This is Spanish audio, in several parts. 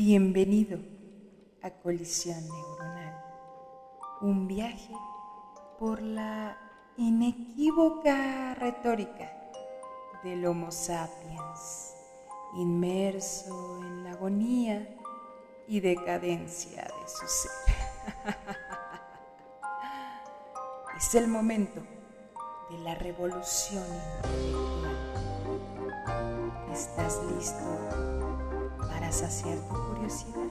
Bienvenido a Colisión Neuronal, un viaje por la inequívoca retórica del Homo sapiens, inmerso en la agonía y decadencia de su ser. es el momento de la revolución intelectual. ¿Estás listo? Para saciar tu curiosidad.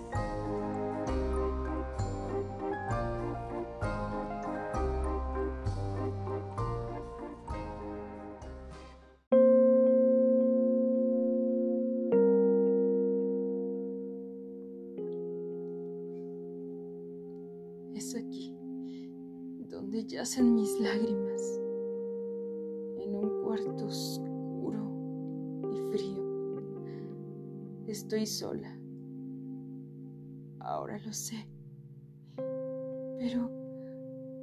Sola. Ahora lo sé. Pero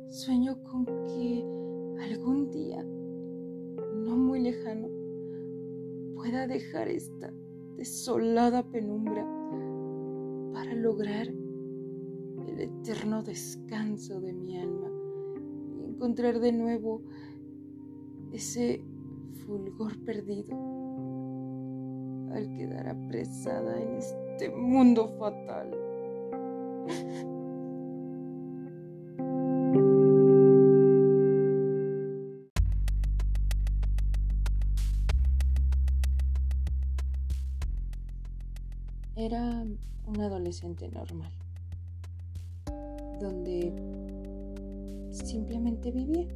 sueño con que algún día, no muy lejano, pueda dejar esta desolada penumbra para lograr el eterno descanso de mi alma y encontrar de nuevo ese fulgor perdido al quedar apresada en este mundo fatal. Era un adolescente normal, donde simplemente vivía,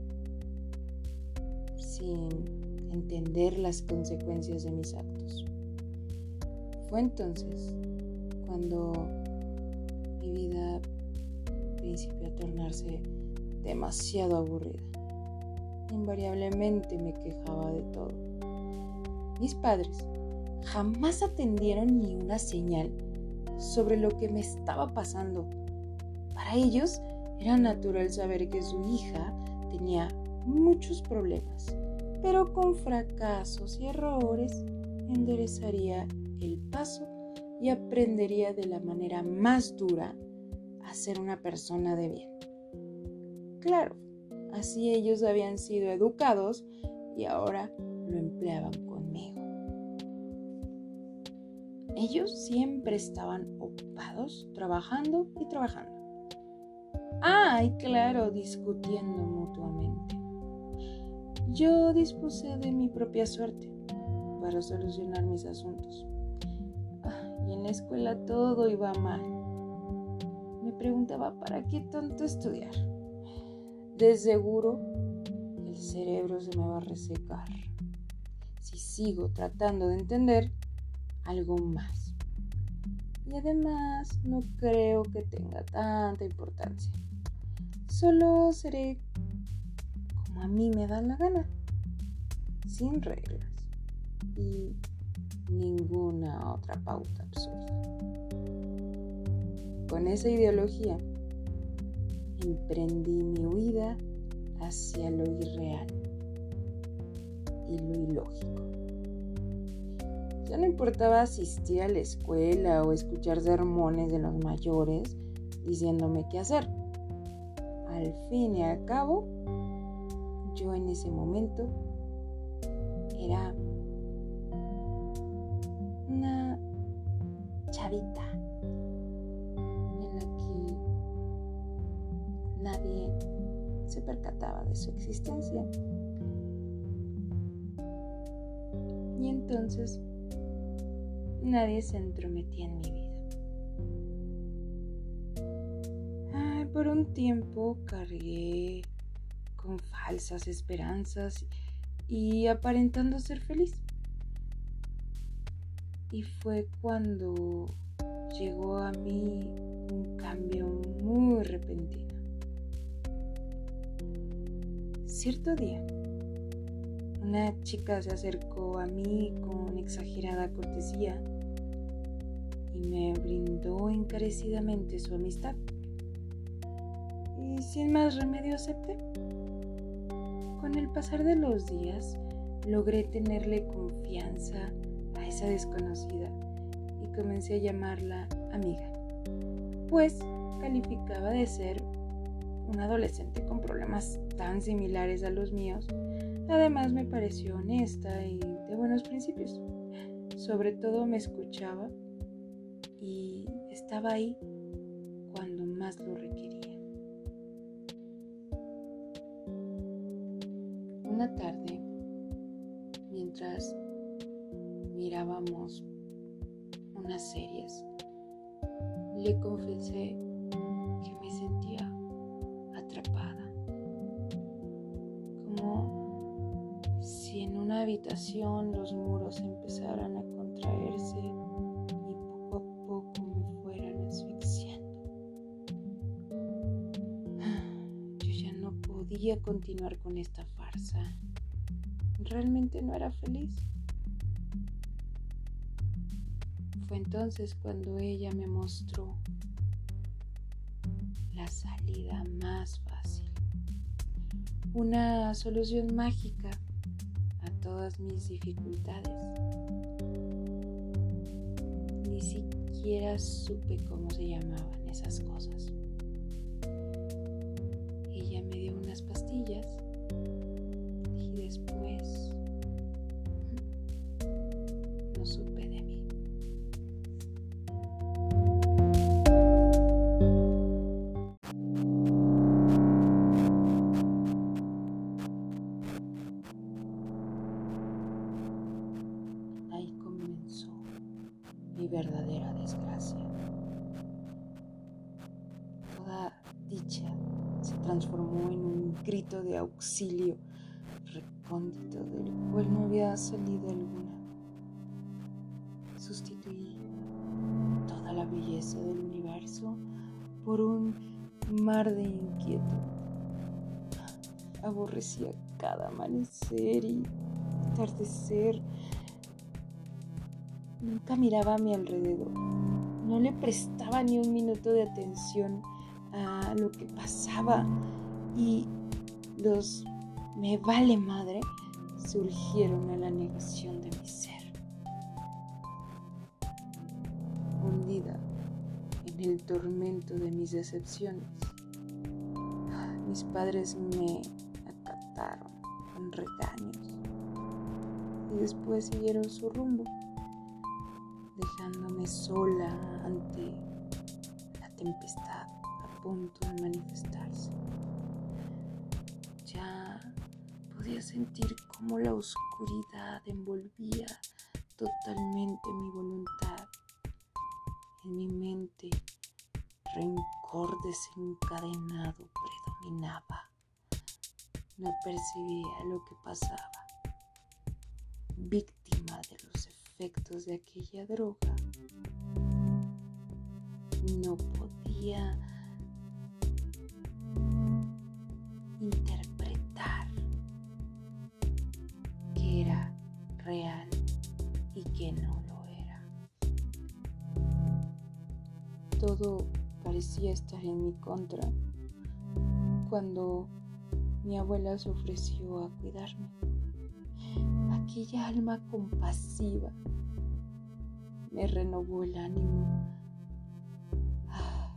sin entender las consecuencias de mis actos. Fue entonces cuando mi vida principió a tornarse demasiado aburrida. Invariablemente me quejaba de todo. Mis padres jamás atendieron ni una señal sobre lo que me estaba pasando. Para ellos era natural saber que su hija tenía muchos problemas, pero con fracasos y errores enderezaría el paso y aprendería de la manera más dura a ser una persona de bien. Claro, así ellos habían sido educados y ahora lo empleaban conmigo. Ellos siempre estaban ocupados trabajando y trabajando. Ah, y claro, discutiendo mutuamente. Yo dispuse de mi propia suerte para solucionar mis asuntos y en la escuela todo iba mal. Me preguntaba, ¿para qué tanto estudiar? De seguro el cerebro se me va a resecar si sigo tratando de entender algo más. Y además no creo que tenga tanta importancia. Solo seré como a mí me da la gana, sin reglas. Y ninguna otra pauta absurda. Con esa ideología emprendí mi huida hacia lo irreal y lo ilógico. Ya no importaba asistir a la escuela o escuchar sermones de los mayores diciéndome qué hacer. Al fin y al cabo, yo en ese momento era en la que nadie se percataba de su existencia. Y entonces nadie se entrometía en mi vida. por un tiempo cargué con falsas esperanzas y aparentando ser feliz. Y fue cuando llegó a mí un cambio muy repentino. Cierto día, una chica se acercó a mí con exagerada cortesía y me brindó encarecidamente su amistad. Y sin más remedio acepté. Con el pasar de los días, logré tenerle confianza esa desconocida y comencé a llamarla amiga, pues calificaba de ser un adolescente con problemas tan similares a los míos. Además me pareció honesta y de buenos principios. Sobre todo me escuchaba y estaba ahí cuando más lo requería. Una tarde, mientras mirábamos unas series, le confesé que me sentía atrapada, como si en una habitación los muros empezaran a contraerse y poco a poco me fueran asfixiando. Yo ya no podía continuar con esta farsa. Realmente no era feliz. Entonces cuando ella me mostró la salida más fácil, una solución mágica a todas mis dificultades. Ni siquiera supe cómo se llamaban esas cosas. Aborrecía cada amanecer y atardecer. Nunca miraba a mi alrededor. No le prestaba ni un minuto de atención a lo que pasaba y los me vale madre surgieron a la negación de mi ser. Hundida en el tormento de mis decepciones, mis padres me acataron con regaños y después siguieron su rumbo, dejándome sola ante la tempestad a punto de manifestarse. Ya podía sentir cómo la oscuridad envolvía totalmente mi voluntad. En mi mente, rencor desencadenado No percibía lo que pasaba. Víctima de los efectos de aquella droga, no podía interpretar que era real y que no lo era. Todo parecía estar en mi contra cuando mi abuela se ofreció a cuidarme. Aquella alma compasiva me renovó el ánimo. Ah,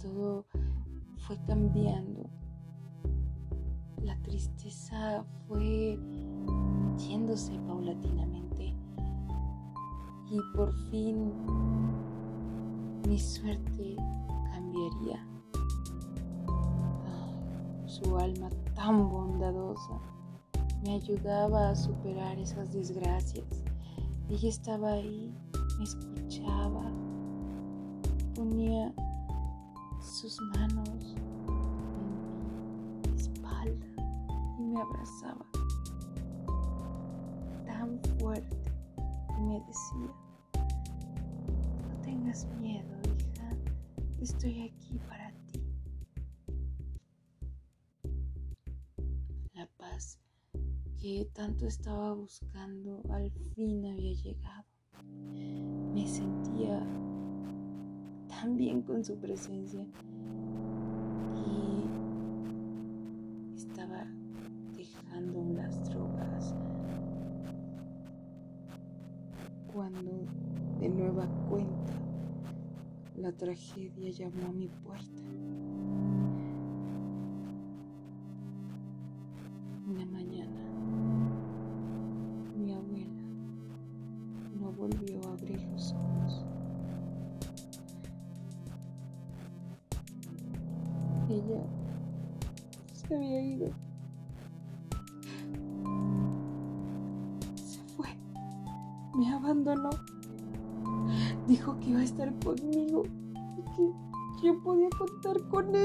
todo fue cambiando. La tristeza fue yéndose paulatinamente y por fin mi suerte cambiaría. Su alma tan bondadosa me ayudaba a superar esas desgracias. Ella estaba ahí, me escuchaba, ponía sus manos en mi espalda y me abrazaba tan fuerte y me decía, no tengas miedo, hija, estoy aquí para que tanto estaba buscando al fin había llegado. Me sentía tan bien con su presencia y estaba dejando las drogas cuando de nuevo cuenta, la tragedia llamó a mi puerta.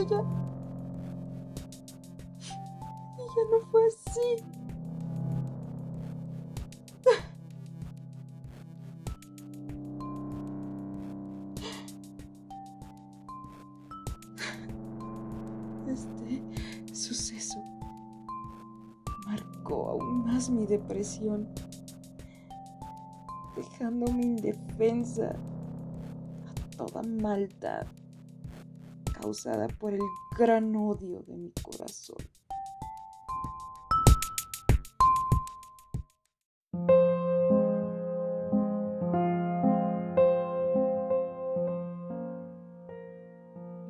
Ella. Ya no fue así. Este suceso marcó aún más mi depresión, dejándome indefensa a toda maldad causada por el gran odio de mi corazón.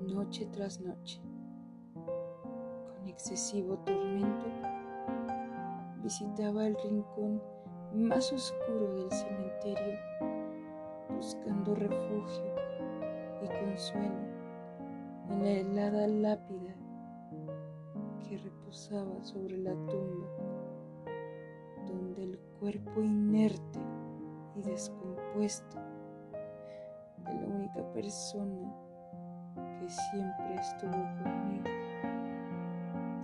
Noche tras noche excesivo tormento, visitaba el rincón más oscuro del cementerio, buscando refugio y consuelo en la helada lápida que reposaba sobre la tumba, donde el cuerpo inerte y descompuesto de la única persona que siempre estuvo conmigo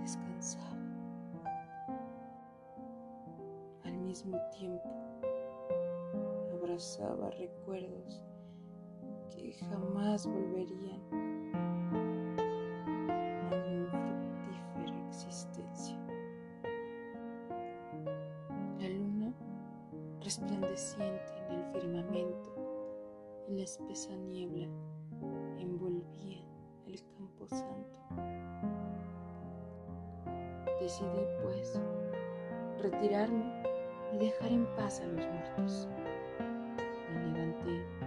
descansaba. Al mismo tiempo, abrazaba recuerdos que jamás volverían espesa niebla envolvían el campo santo. Decidí, pues, retirarme y dejar en paz a los muertos. Me levanté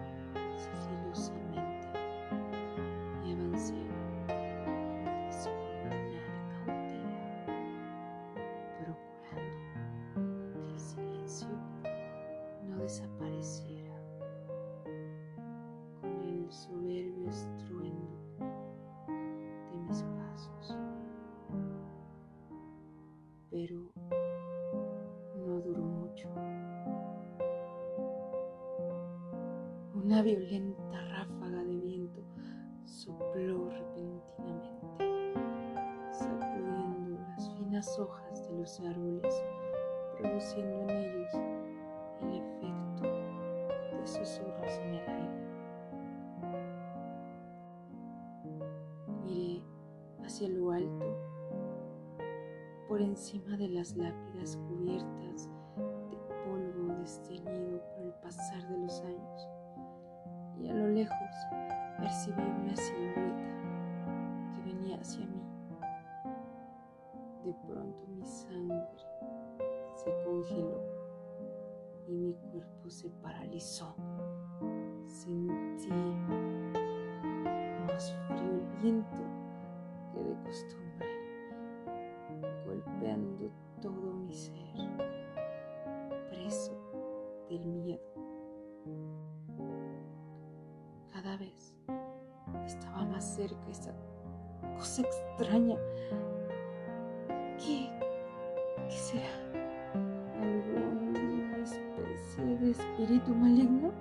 de espíritu maligno?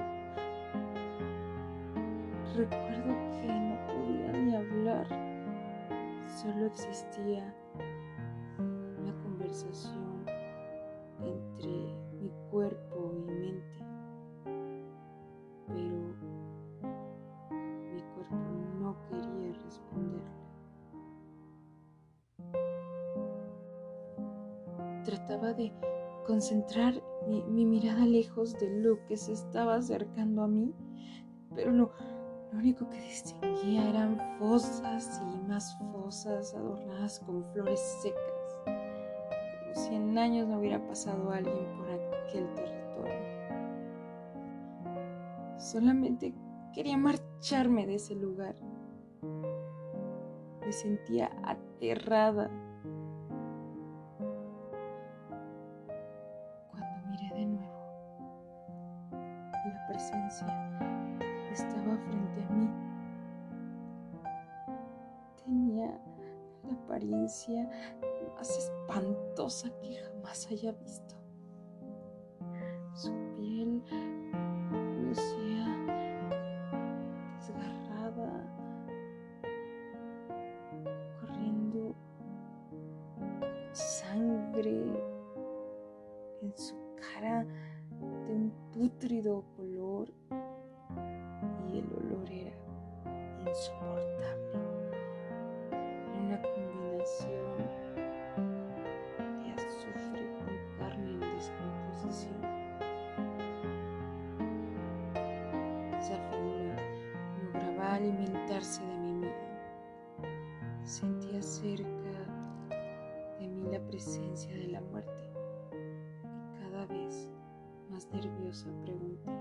Recuerdo que no podía ni hablar, solo existía una conversación entre mi cuerpo y mente, pero mi cuerpo no quería responderle. Trataba de concentrar mi, mi mirada lejos de lo que se estaba acercando a mí, pero lo, lo único que distinguía eran fosas y más fosas adornadas con flores secas, como si en años no hubiera pasado alguien por aquel territorio. Solamente quería marcharme de ese lugar. Me sentía aterrada. Más espantosa que jamás haya visto. Su piel alimentarse de mi miedo. Sentía cerca de mí la presencia de la muerte y cada vez más nerviosa pregunté,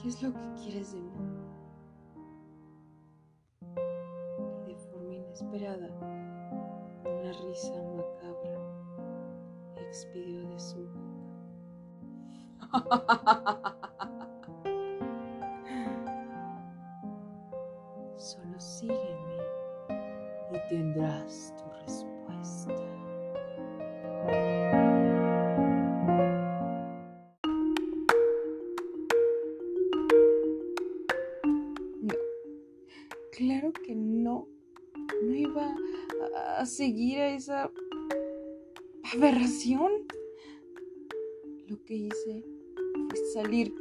¿qué es lo que quieres de mí? Y de forma inesperada, una risa macabra expidió de su boca.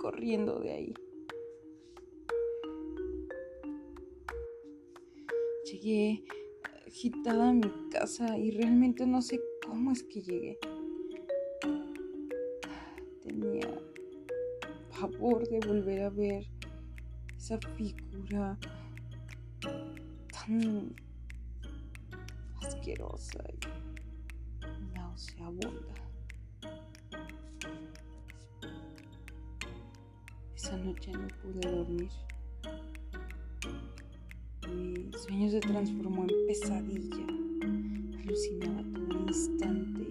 corriendo de ahí. Llegué agitada a mi casa y realmente no sé cómo es que llegué. Tenía pavor de volver a ver esa figura tan asquerosa y nauseabunda. Esa noche no pude dormir. Mi sueño se transformó en pesadilla. Alucinaba todo instante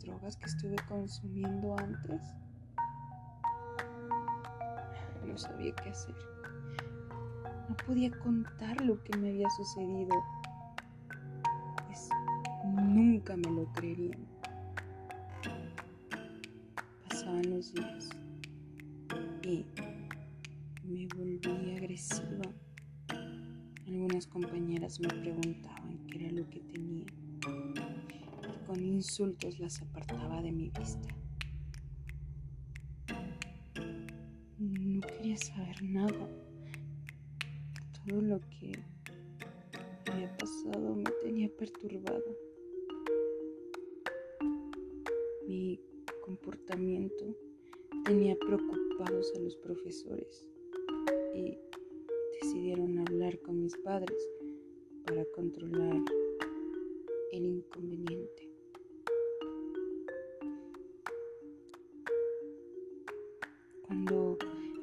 drogas que estuve consumiendo antes? No sabía qué hacer. No podía contar lo que me había sucedido. Pues nunca me lo creerían. Pasaban los días las apartaba de mi vista. No quería saber nada. Todo lo que había pasado me tenía perturbada. Mi comportamiento tenía preocupados a los profesores y decidieron hablar con mis padres para controlar el inconveniente.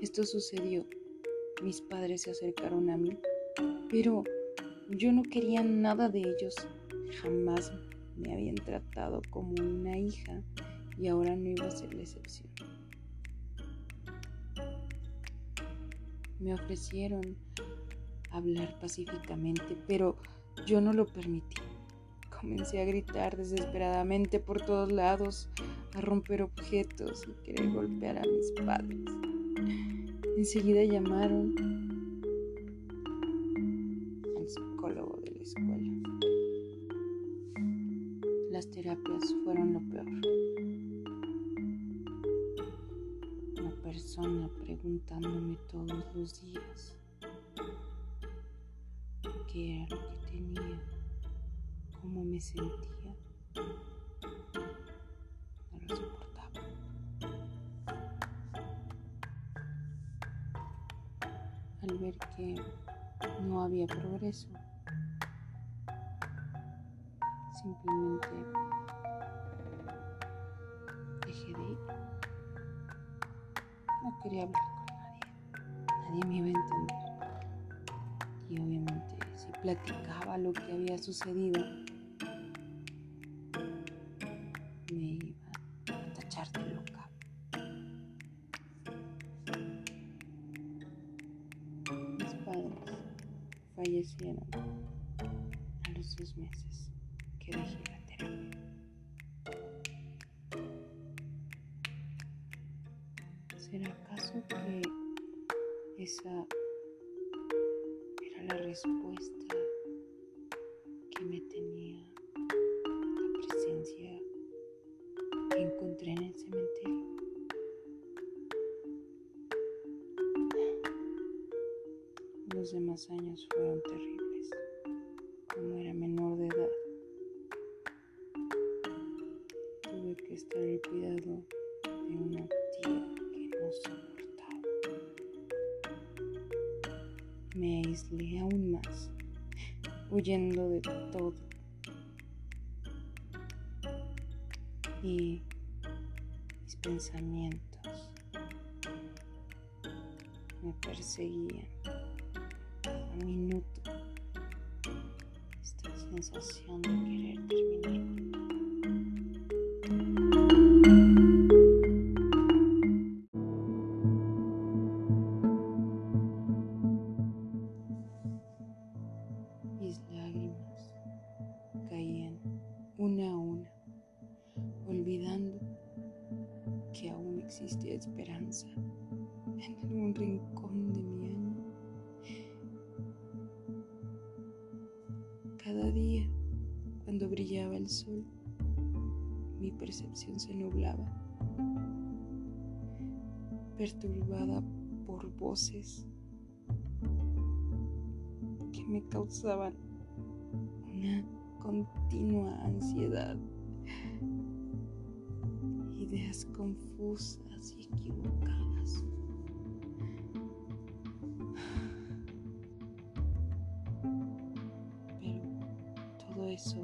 Esto sucedió, mis padres se acercaron a mí, pero yo no quería nada de ellos. Jamás me habían tratado como una hija y ahora no iba a ser la excepción. Me ofrecieron hablar pacíficamente, pero yo no lo permití. Comencé a gritar desesperadamente por todos lados, a romper objetos y querer golpear a mis padres. Enseguida llamaron al psicólogo de la escuela. Las terapias fueron lo peor. persona preguntándome todos los días qué era lo que tenía, cómo me sentía. Progreso, simplemente dejé de ir. No quería hablar con nadie. Nadie me iba a entender. Y obviamente si platicaba lo que había sucedido, fallecieron a los dos meses Los demás años fueron terribles. Como era menor de edad, tuve que estar al cuidado de una tía que no soportaba. Me aislé aún más, huyendo de todo. Y mis pensamientos me perseguían minuto. Esta sensación de querer terminar causaban una continua ansiedad, ideas confusas y equivocadas. Pero todo eso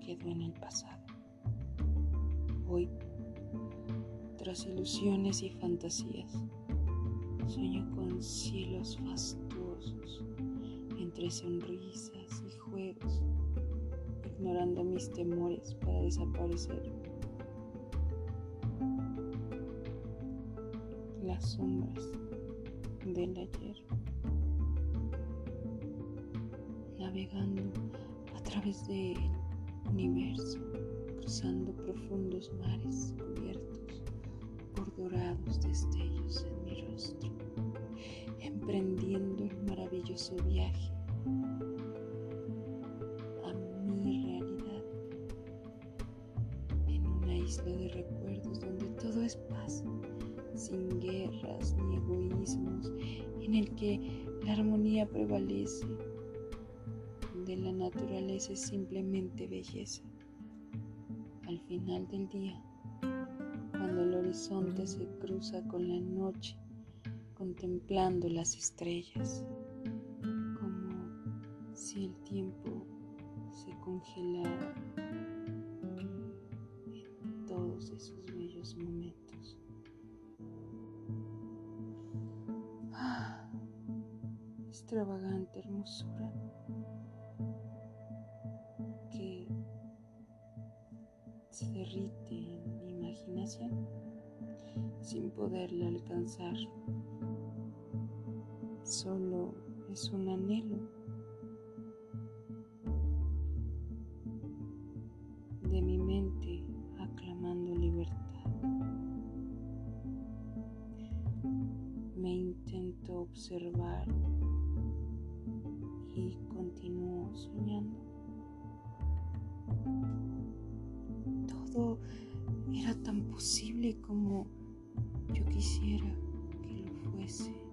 quedó en el pasado. Hoy, tras ilusiones y fantasías, sueño con cielos fastuosos entre sonrisas y juegos, ignorando mis temores para desaparecer. Las sombras del ayer, navegando a través del universo, cruzando profundos mares cubiertos por dorados destellos en mi rostro, maravilloso viaje a mi realidad en una isla de recuerdos donde todo es paz, sin guerras ni egoísmos, en el que la armonía prevalece, donde la naturaleza es simplemente belleza. Al final del día, cuando el horizonte se cruza con la noche, contemplando las estrellas, el tiempo se congelara en todos esos bellos momentos. Ah, extravagante hermosura que se derrite en mi imaginación sin poderla alcanzar. Solo es un anhelo observar y continúo soñando. Todo era tan posible como yo quisiera. parece. Jamás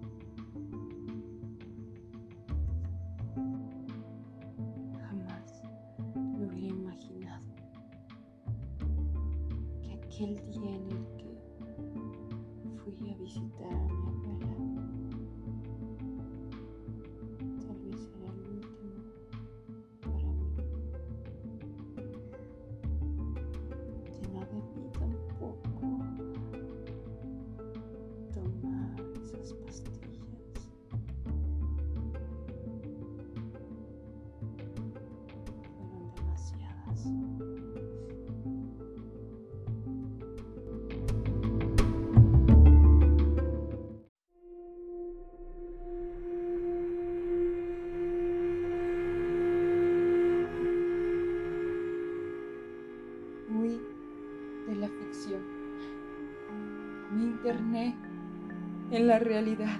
en la realidad.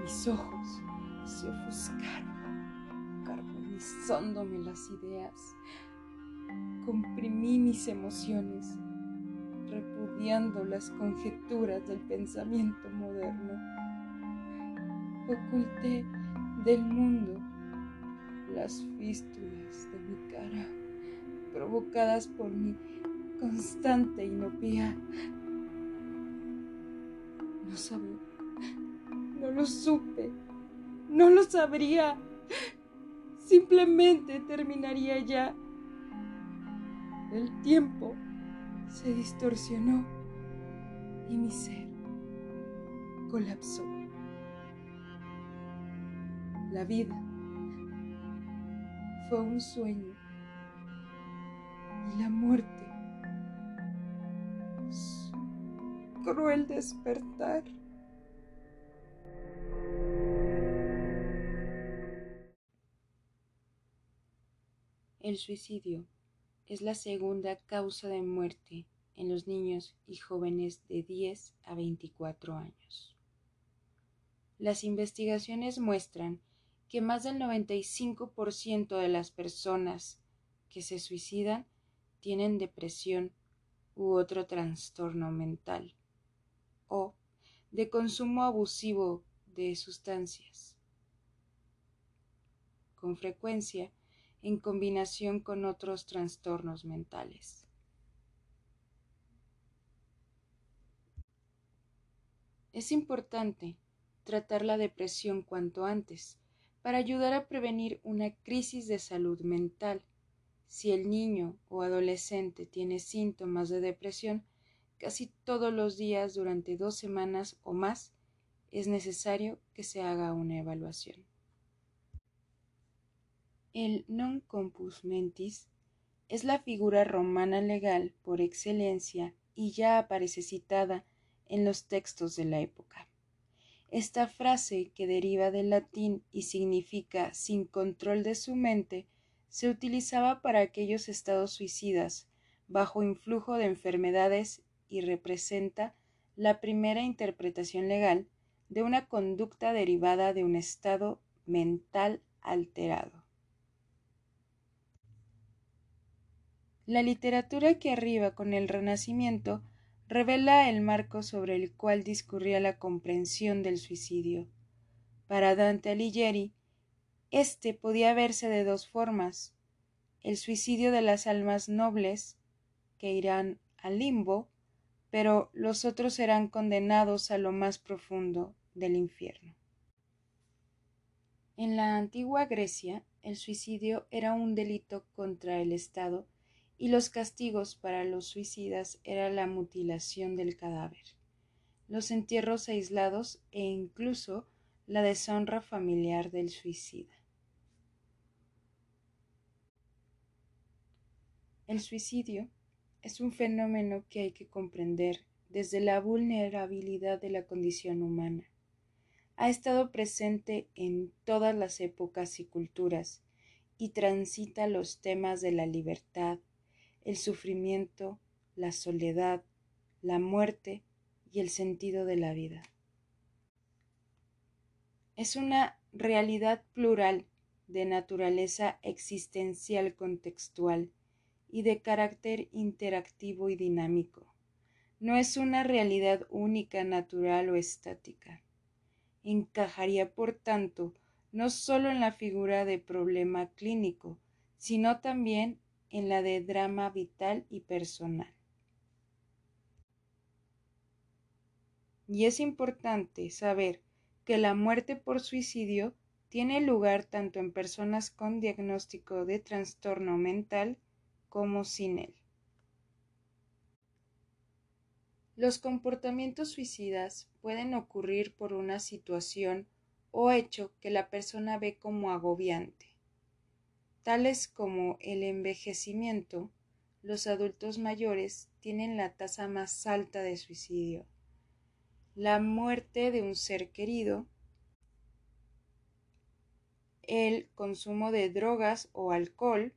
Mis ojos se ofuscaron, carbonizándome las ideas. Comprimí mis emociones, repudiando las conjeturas del pensamiento moderno. Oculté del mundo las fístulas de mi cara provocadas por mi constante inopía. No sabía, no lo supe, no lo sabría. Simplemente terminaría ya. El tiempo se distorsionó y mi ser colapsó. La vida fue un sueño y la muerte cruel despertar. El suicidio es la segunda causa de muerte en los niños y jóvenes de 10 a 24 años. Las investigaciones muestran que más del 95% de las personas que se suicidan tienen depresión u otro trastorno mental o de consumo abusivo de sustancias. Con frecuencia en combinación con otros trastornos mentales. Es importante tratar la depresión cuanto antes para ayudar a prevenir una crisis de salud mental. Si el niño o adolescente tiene síntomas de depresión, casi todos los días durante dos semanas o más es necesario que se haga una evaluación. El non compus mentis es la figura romana legal por excelencia y ya aparece citada en los textos de la época. Esta frase, que deriva del latín y significa sin control de su mente, se utilizaba para aquellos estados suicidas bajo influjo de enfermedades y representa la primera interpretación legal de una conducta derivada de un estado mental alterado. La literatura que arriba con el Renacimiento revela el marco sobre el cual discurría la comprensión del suicidio. Para Dante Alighieri, este podía verse de dos formas: el suicidio de las almas nobles, que irán al limbo, pero los otros serán condenados a lo más profundo del infierno. En la antigua Grecia, el suicidio era un delito contra el Estado y los castigos para los suicidas era la mutilación del cadáver, los entierros aislados e incluso la deshonra familiar del suicida. El suicidio es un fenómeno que hay que comprender desde la vulnerabilidad de la condición humana. Ha estado presente en todas las épocas y culturas y transita los temas de la libertad, el sufrimiento, la soledad, la muerte y el sentido de la vida. Es una realidad plural de naturaleza existencial contextual y de carácter interactivo y dinámico, no es una realidad única, natural o estática. Encajaría, por tanto, no solo en la figura de problema clínico, sino también en la de drama vital y personal. Y es importante saber que la muerte por suicidio tiene lugar tanto en personas con diagnóstico de trastorno mental como sin él. Los comportamientos suicidas pueden ocurrir por una situación o hecho que la persona ve como agobiante, tales como el envejecimiento. Los adultos mayores tienen la tasa más alta de suicidio, la muerte de un ser querido, el consumo de drogas o alcohol,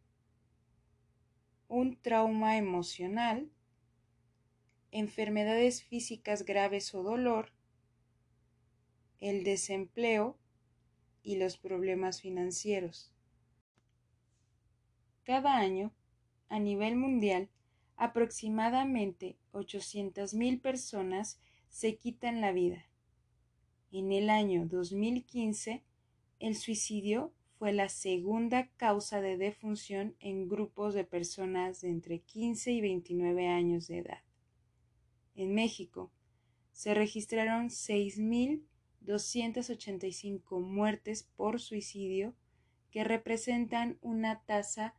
un trauma emocional, enfermedades físicas graves o dolor, el desempleo y los problemas financieros. Cada año, a nivel mundial, aproximadamente 800.000 personas se quitan la vida. En el año 2015, el suicidio fue la segunda causa de defunción en grupos de personas de entre 15 y 29 años de edad. En México se registraron 6.285 muertes por suicidio que representan una tasa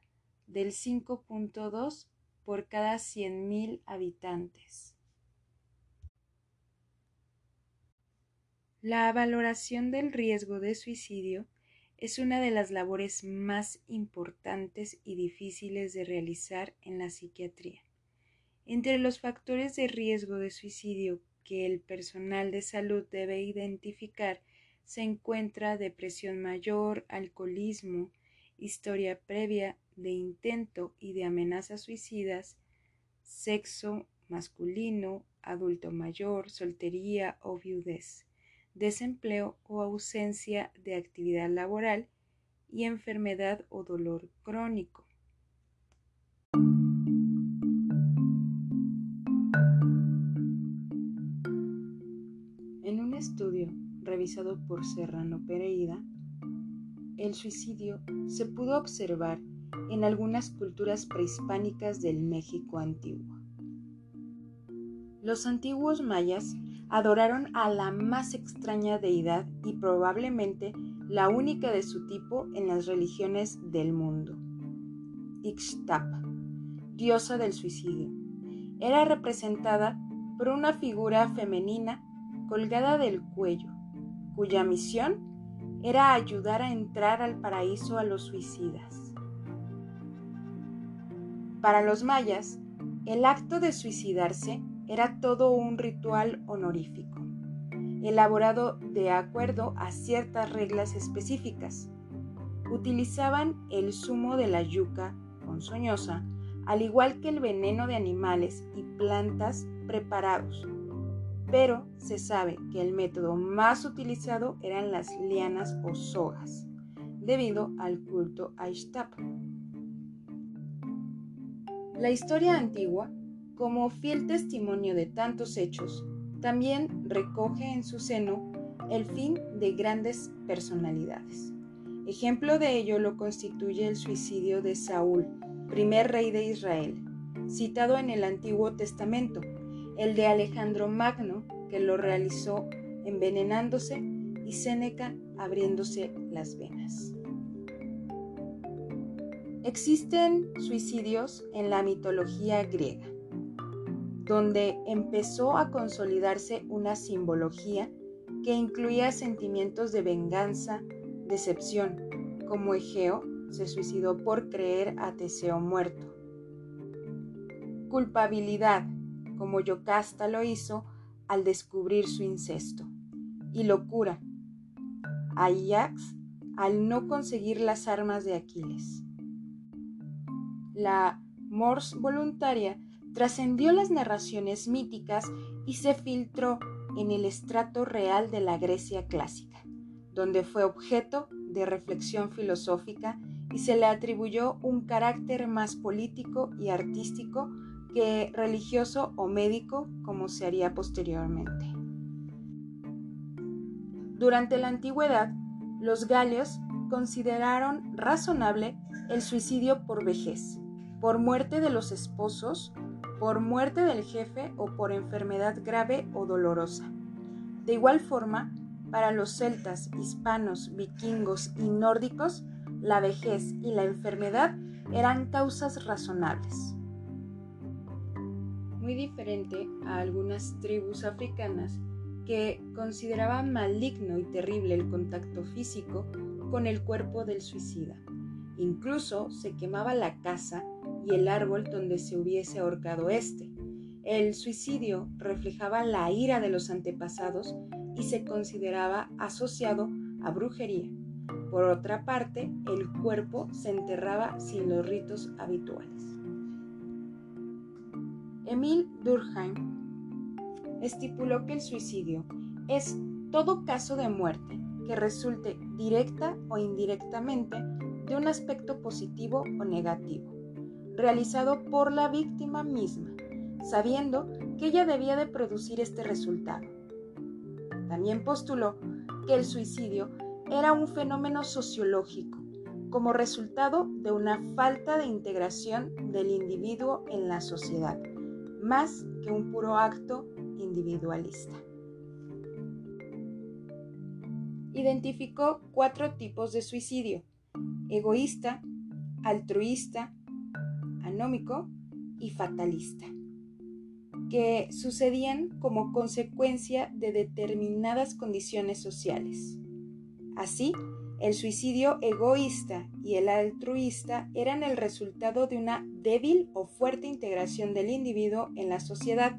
del 5.2 por cada 100.000 habitantes. La valoración del riesgo de suicidio es una de las labores más importantes y difíciles de realizar en la psiquiatría. Entre los factores de riesgo de suicidio que el personal de salud debe identificar se encuentra depresión mayor, alcoholismo, historia previa de intento y de amenazas suicidas, sexo masculino, adulto mayor, soltería o viudez desempleo o ausencia de actividad laboral y enfermedad o dolor crónico. En un estudio revisado por Serrano Pereira, el suicidio se pudo observar en algunas culturas prehispánicas del México antiguo. Los antiguos mayas adoraron a la más extraña deidad y probablemente la única de su tipo en las religiones del mundo. Ixtap, diosa del suicidio. Era representada por una figura femenina colgada del cuello, cuya misión era ayudar a entrar al paraíso a los suicidas. Para los mayas, el acto de suicidarse era todo un ritual honorífico, elaborado de acuerdo a ciertas reglas específicas. Utilizaban el zumo de la yuca ponzoñosa, al igual que el veneno de animales y plantas preparados. Pero se sabe que el método más utilizado eran las lianas o sogas, debido al culto a. La historia antigua como fiel testimonio de tantos hechos, también recoge en su seno el fin de grandes personalidades. Ejemplo de ello lo constituye el suicidio de Saúl, primer rey de Israel, citado en el Antiguo Testamento, el de Alejandro Magno, que lo realizó envenenándose, y Séneca abriéndose las venas. Existen suicidios en la mitología griega donde empezó a consolidarse una simbología que incluía sentimientos de venganza, decepción, como Egeo se suicidó por creer a Teseo muerto. Culpabilidad, como Yocasta lo hizo al descubrir su incesto. Y locura, Ajax al no conseguir las armas de Aquiles. La mors voluntaria trascendió las narraciones míticas y se filtró en el estrato real de la Grecia clásica, donde fue objeto de reflexión filosófica y se le atribuyó un carácter más político y artístico que religioso o médico como se haría posteriormente. Durante la antigüedad, los galios consideraron razonable el suicidio por vejez, por muerte de los esposos, por muerte del jefe o por enfermedad grave o dolorosa. De igual forma, para los celtas, hispanos, vikingos y nórdicos, la vejez y la enfermedad eran causas razonables. Muy diferente a algunas tribus africanas que consideraban maligno y terrible el contacto físico con el cuerpo del suicida. Incluso se quemaba la casa y el árbol donde se hubiese ahorcado éste. El suicidio reflejaba la ira de los antepasados y se consideraba asociado a brujería. Por otra parte, el cuerpo se enterraba sin los ritos habituales. Emil Durkheim estipuló que el suicidio es todo caso de muerte que resulte directa o indirectamente de un aspecto positivo o negativo, realizado por la víctima misma, sabiendo que ella debía de producir este resultado. También postuló que el suicidio era un fenómeno sociológico, como resultado de una falta de integración del individuo en la sociedad, más que un puro acto individualista. Identificó cuatro tipos de suicidio, egoísta, altruista, y fatalista, que sucedían como consecuencia de determinadas condiciones sociales. Así, el suicidio egoísta y el altruista eran el resultado de una débil o fuerte integración del individuo en la sociedad.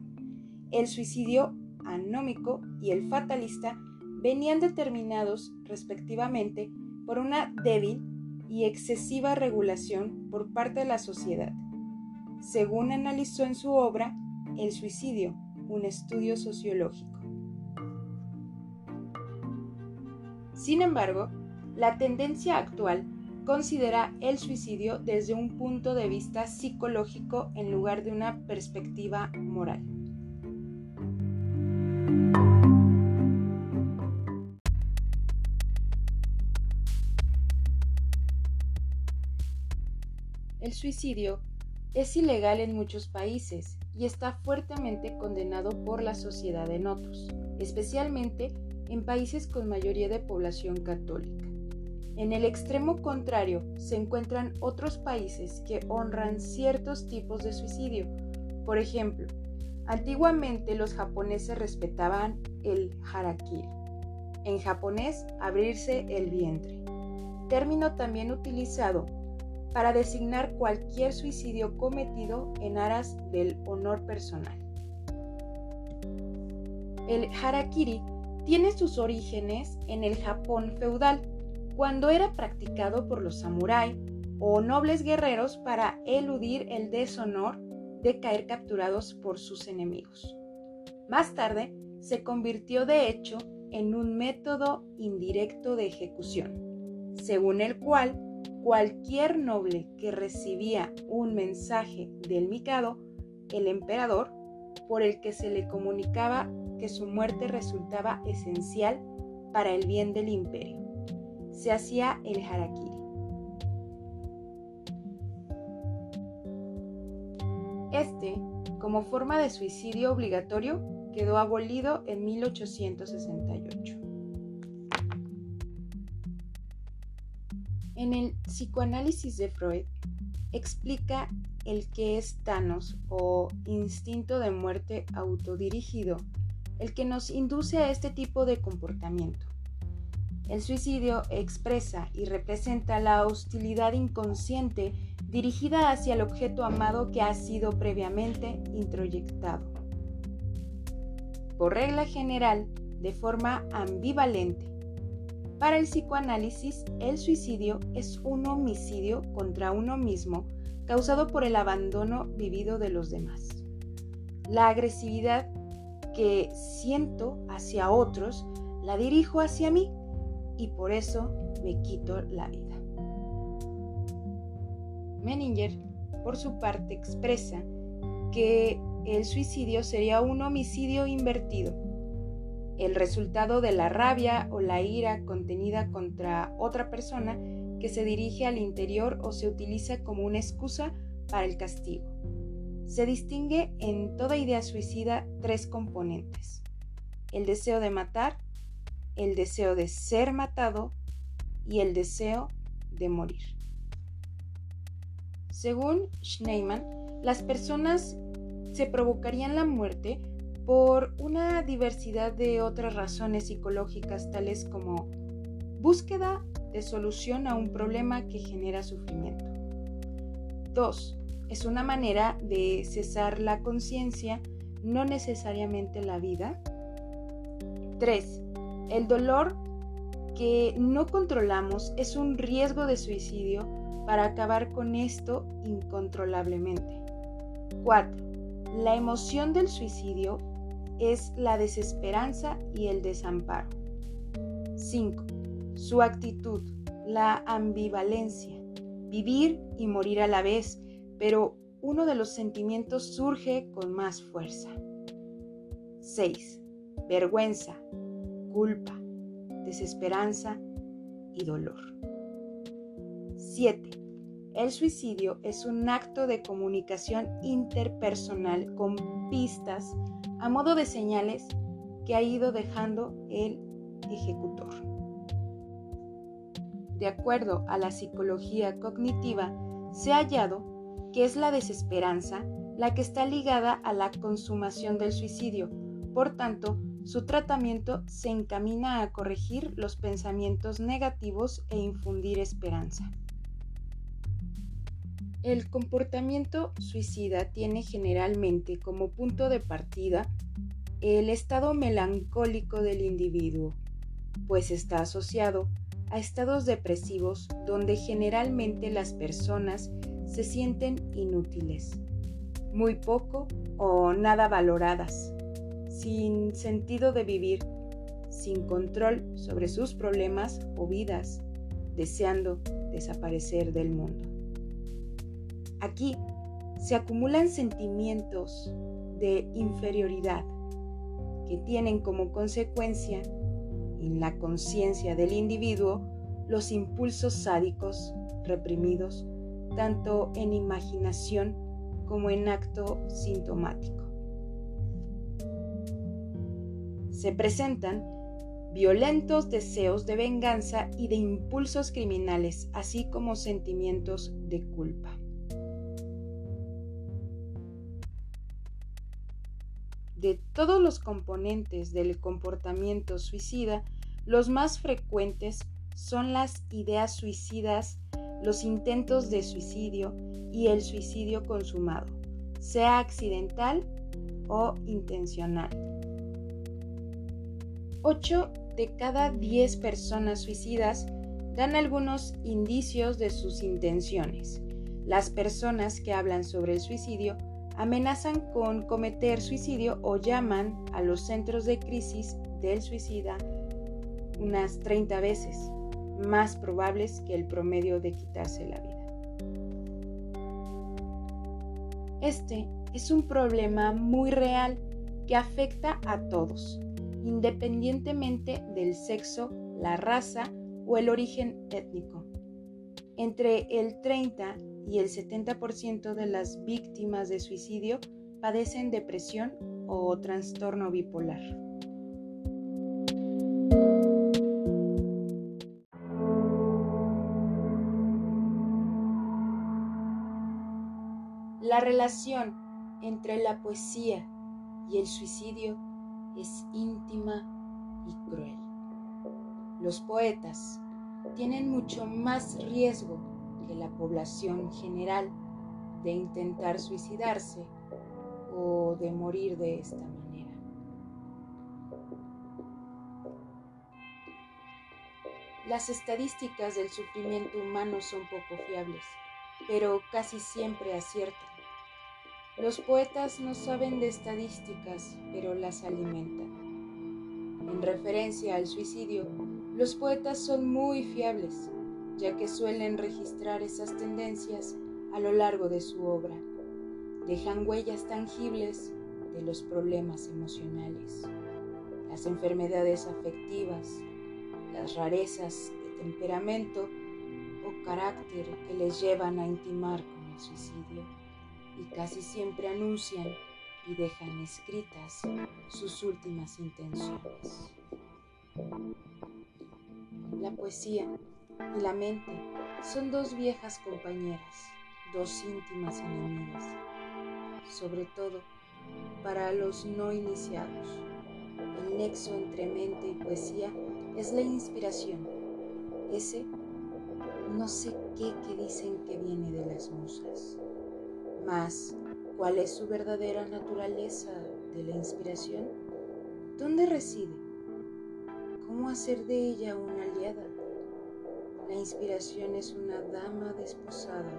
El suicidio anómico y el fatalista venían determinados respectivamente por una débil y excesiva regulación por parte de la sociedad. Según analizó en su obra El suicidio, un estudio sociológico. Sin embargo, la tendencia actual considera el suicidio desde un punto de vista psicológico en lugar de una perspectiva moral. El suicidio es ilegal en muchos países y está fuertemente condenado por la sociedad en otros, especialmente en países con mayoría de población católica. En el extremo contrario se encuentran otros países que honran ciertos tipos de suicidio. Por ejemplo, antiguamente los japoneses respetaban el harakiri. En japonés, abrirse el vientre. Término también utilizado para designar cualquier suicidio cometido en aras del honor personal. El harakiri tiene sus orígenes en el Japón feudal, cuando era practicado por los samuráis o nobles guerreros para eludir el deshonor de caer capturados por sus enemigos. Más tarde se convirtió de hecho en un método indirecto de ejecución, según el cual cualquier noble que recibía un mensaje del Mikado, el emperador, por el que se le comunicaba que su muerte resultaba esencial para el bien del imperio. Se hacía el harakiri. Este, como forma de suicidio obligatorio, quedó abolido en 1868. En el psicoanálisis de Freud explica el que es Thanos o instinto de muerte autodirigido el que nos induce a este tipo de comportamiento. El suicidio expresa y representa la hostilidad inconsciente dirigida hacia el objeto amado que ha sido previamente introyectado. Por regla general, de forma ambivalente. Para el psicoanálisis, el suicidio es un homicidio contra uno mismo causado por el abandono vivido de los demás. La agresividad que siento hacia otros la dirijo hacia mí y por eso me quito la vida. Menninger, por su parte, expresa que el suicidio sería un homicidio invertido, el resultado de la rabia o la ira contenida contra otra persona que se dirige al interior o se utiliza como una excusa para el castigo. Se distingue en toda idea suicida tres componentes. El deseo de matar, el deseo de ser matado y el deseo de morir. Según Schneemann, las personas se provocarían la muerte por una diversidad de otras razones psicológicas tales como búsqueda de solución a un problema que genera sufrimiento. 2. Es una manera de cesar la conciencia, no necesariamente la vida. 3. El dolor que no controlamos es un riesgo de suicidio para acabar con esto incontrolablemente. 4. La emoción del suicidio es la desesperanza y el desamparo. 5. Su actitud, la ambivalencia, vivir y morir a la vez, pero uno de los sentimientos surge con más fuerza. 6. Vergüenza, culpa, desesperanza y dolor. 7. El suicidio es un acto de comunicación interpersonal con pistas a modo de señales que ha ido dejando el ejecutor. De acuerdo a la psicología cognitiva, se ha hallado que es la desesperanza la que está ligada a la consumación del suicidio. Por tanto, su tratamiento se encamina a corregir los pensamientos negativos e infundir esperanza. El comportamiento suicida tiene generalmente como punto de partida el estado melancólico del individuo, pues está asociado a estados depresivos donde generalmente las personas se sienten inútiles, muy poco o nada valoradas, sin sentido de vivir, sin control sobre sus problemas o vidas, deseando desaparecer del mundo. Aquí se acumulan sentimientos de inferioridad que tienen como consecuencia en la conciencia del individuo los impulsos sádicos reprimidos tanto en imaginación como en acto sintomático. Se presentan violentos deseos de venganza y de impulsos criminales, así como sentimientos de culpa. De todos los componentes del comportamiento suicida, los más frecuentes son las ideas suicidas, los intentos de suicidio y el suicidio consumado, sea accidental o intencional. 8 de cada 10 personas suicidas dan algunos indicios de sus intenciones. Las personas que hablan sobre el suicidio amenazan con cometer suicidio o llaman a los centros de crisis del suicida unas 30 veces, más probables que el promedio de quitarse la vida. Este es un problema muy real que afecta a todos, independientemente del sexo, la raza o el origen étnico. Entre el 30 y el 70% de las víctimas de suicidio padecen depresión o trastorno bipolar. La relación entre la poesía y el suicidio es íntima y cruel. Los poetas tienen mucho más riesgo la población general de intentar suicidarse o de morir de esta manera. Las estadísticas del sufrimiento humano son poco fiables, pero casi siempre aciertan. Los poetas no saben de estadísticas, pero las alimentan. En referencia al suicidio, los poetas son muy fiables ya que suelen registrar esas tendencias a lo largo de su obra. dejan huellas tangibles de los problemas emocionales, las enfermedades afectivas, las rarezas de temperamento o carácter que les llevan a intimar con el suicidio y casi siempre anuncian y dejan escritas sus últimas intenciones. La poesía y la mente son dos viejas compañeras, dos íntimas enemigas, sobre todo para los no iniciados. El nexo entre mente y poesía es la inspiración, ese no sé qué que dicen que viene de las musas. Mas, ¿cuál es su verdadera naturaleza de la inspiración? ¿Dónde reside? ¿Cómo hacer de ella una aliada? La inspiración es una dama desposada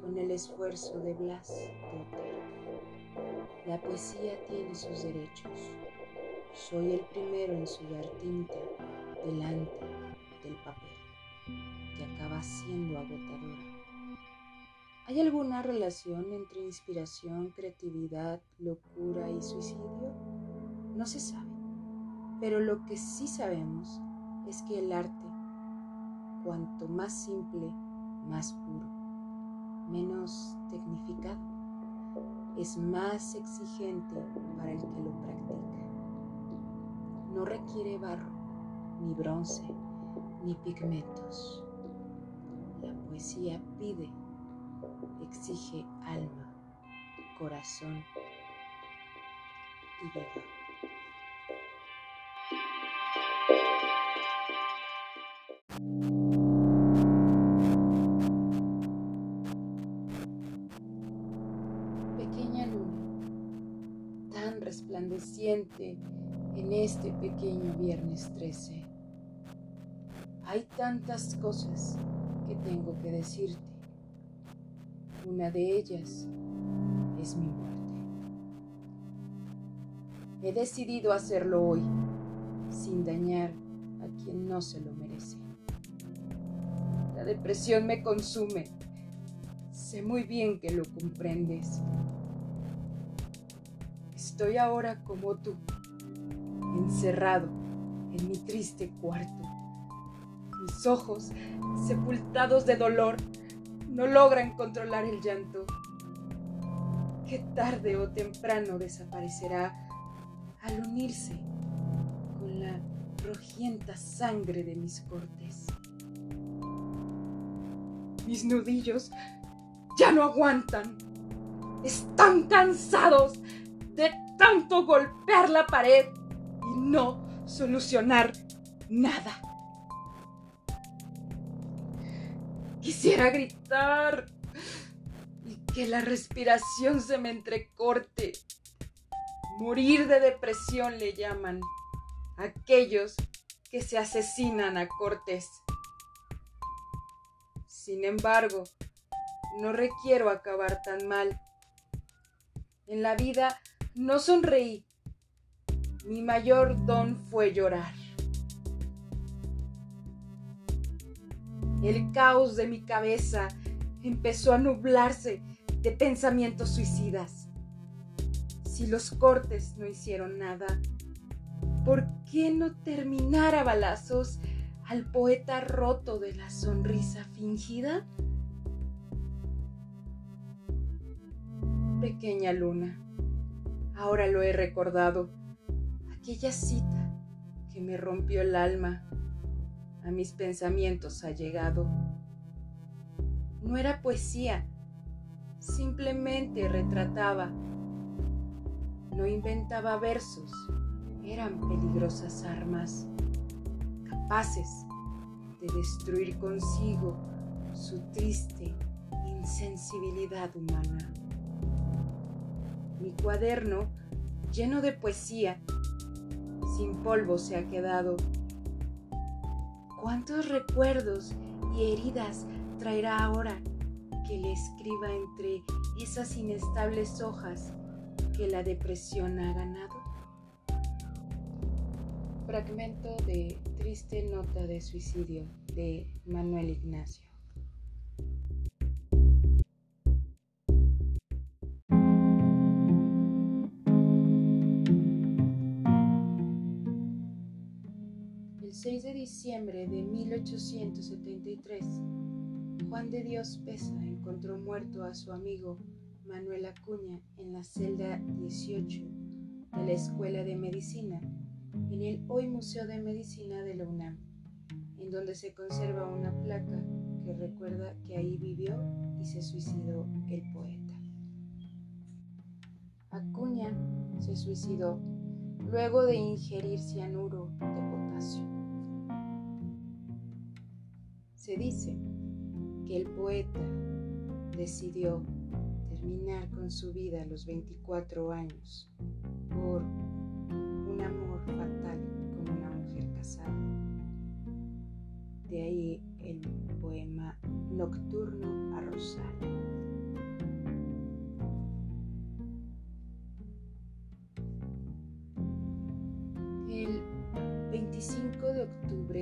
con el esfuerzo de Blas de Otero. La poesía tiene sus derechos. Soy el primero en sudar tinta delante del papel, que acaba siendo agotadora. ¿Hay alguna relación entre inspiración, creatividad, locura y suicidio? No se sabe, pero lo que sí sabemos es que el arte cuanto más simple, más puro, menos tecnificado, es más exigente para el que lo practica. No requiere barro, ni bronce, ni pigmentos. La poesía pide, exige alma, corazón y vida. Viernes 13. Hay tantas cosas que tengo que decirte. Una de ellas es mi muerte. He decidido hacerlo hoy, sin dañar a quien no se lo merece. La depresión me consume. Sé muy bien que lo comprendes. Estoy ahora como tú, encerrado en mi triste cuarto. Mis ojos, sepultados de dolor, no logran controlar el llanto. Qué tarde o temprano desaparecerá al unirse con la rojienta sangre de mis cortes. Mis nudillos ya no aguantan. Están cansados de tanto golpear la pared y no solucionar nada. Quisiera gritar y que la respiración se me entrecorte. Morir de depresión le llaman aquellos que se asesinan a cortes. Sin embargo, no requiero acabar tan mal. En la vida no sonreí. Mi mayor don fue llorar. El caos de mi cabeza empezó a nublarse de pensamientos suicidas. Si los cortes no hicieron nada, ¿por qué no terminar a balazos al poeta roto de la sonrisa fingida? Pequeña luna Ahora lo he recordado. Aquella cita que me rompió el alma. A mis pensamientos ha llegado. No era poesía, simplemente retrataba. No inventaba versos, eran peligrosas armas, capaces de destruir consigo su triste insensibilidad humana mi cuaderno, lleno de poesía, sin polvo se ha quedado. ¿Cuántos recuerdos y heridas traerá ahora que le escriba entre esas inestables hojas que la depresión ha ganado? Fragmento de Triste Nota de Suicidio de Manuel Ignacio. Diciembre de 1873, Juan de Dios Pesa encontró muerto a su amigo Manuel Acuña en la celda 18 de la Escuela de Medicina, en el hoy Museo de Medicina de la UNAM, en donde se conserva una placa que recuerda que ahí vivió y se suicidó el poeta. Acuña se suicidó luego de ingerir cianuro de potasio. Se dice que el poeta decidió terminar con su vida a los 24 años por un amor fatal con una mujer casada. De ahí el poema Nocturno a Rosario.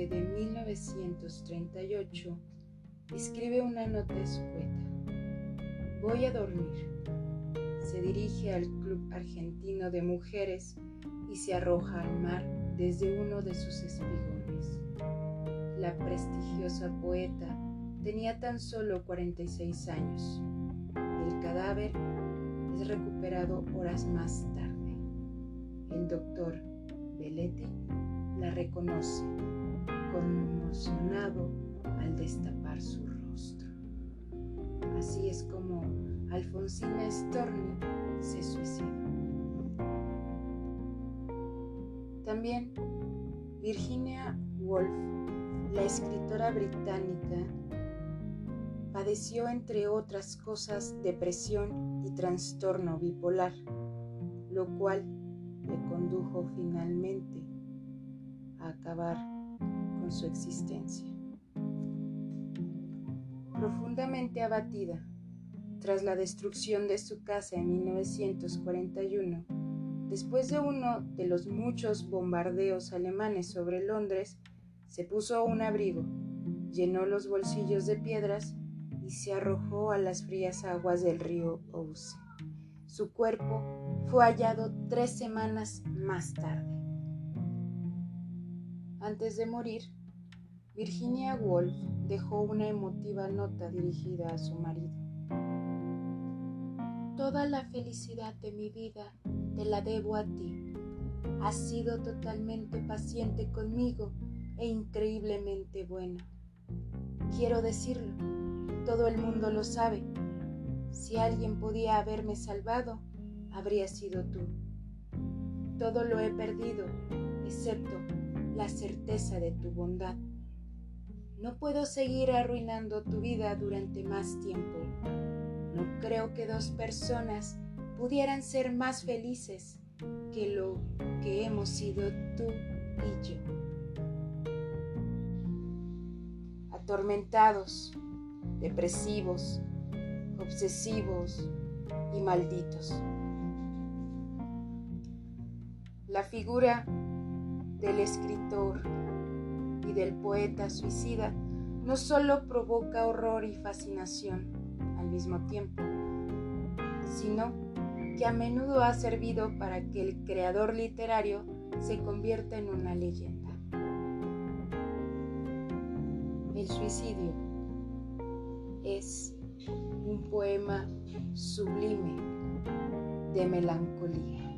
De 1938 escribe una nota escueta. Voy a dormir. Se dirige al Club Argentino de Mujeres y se arroja al mar desde uno de sus espigones. La prestigiosa poeta tenía tan solo 46 años. El cadáver es recuperado horas más tarde. El doctor Belletti la reconoce, conmocionado al destapar su rostro. Así es como Alfonsina Storni se suicidó. También Virginia Woolf, la escritora británica, padeció entre otras cosas depresión y trastorno bipolar, lo cual le condujo finalmente a acabar su existencia. Profundamente abatida tras la destrucción de su casa en 1941, después de uno de los muchos bombardeos alemanes sobre Londres, se puso un abrigo, llenó los bolsillos de piedras y se arrojó a las frías aguas del río Ouse. Su cuerpo fue hallado tres semanas más tarde. Antes de morir, Virginia Woolf dejó una emotiva nota dirigida a su marido. Toda la felicidad de mi vida te la debo a ti. Has sido totalmente paciente conmigo e increíblemente buena. Quiero decirlo, todo el mundo lo sabe. Si alguien podía haberme salvado, habría sido tú. Todo lo he perdido, excepto la certeza de tu bondad. No puedo seguir arruinando tu vida durante más tiempo. No creo que dos personas pudieran ser más felices que lo que hemos sido tú y yo. Atormentados, depresivos, obsesivos y malditos. La figura del escritor y del poeta suicida no solo provoca horror y fascinación al mismo tiempo, sino que a menudo ha servido para que el creador literario se convierta en una leyenda. El suicidio es un poema sublime de melancolía.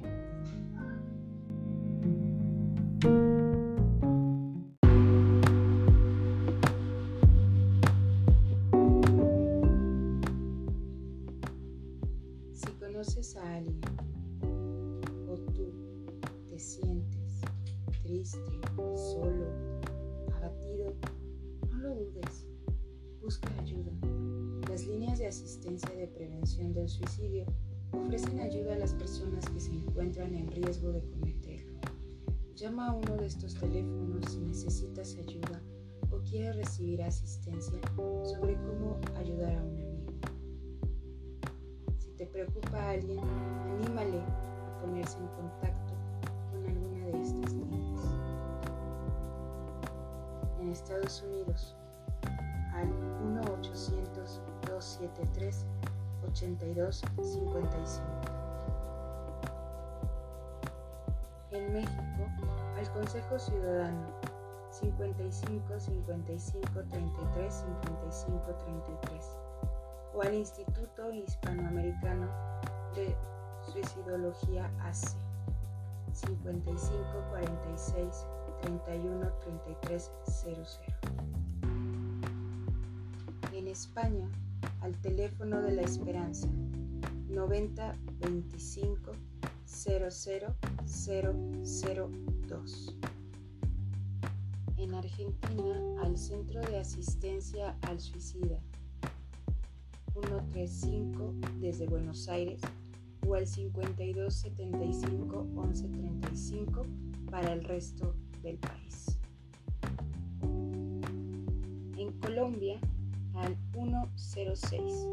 En México, al Consejo Ciudadano 55 55 33 55 33 o al Instituto Hispanoamericano de Suicidología AC 55 46 31 33 00. En España, al teléfono de la esperanza 90 25 00 002. En Argentina, al Centro de Asistencia al Suicida 135 desde Buenos Aires o al 5275 1135 para el resto del país. En Colombia, al 106,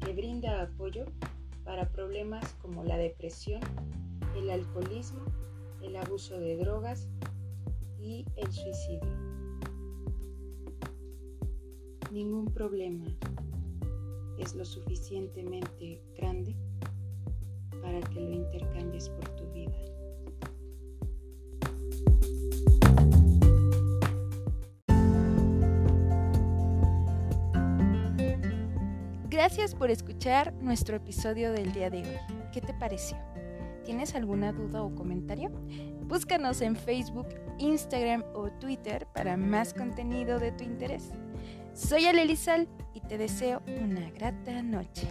que brinda apoyo para problemas como la depresión, el alcoholismo, el abuso de drogas y el suicidio. Ningún problema es lo suficientemente grande para que lo intercambies por Gracias por escuchar nuestro episodio del día de hoy. ¿Qué te pareció? ¿Tienes alguna duda o comentario? Búscanos en Facebook, Instagram o Twitter para más contenido de tu interés. Soy Alelizal y te deseo una grata noche.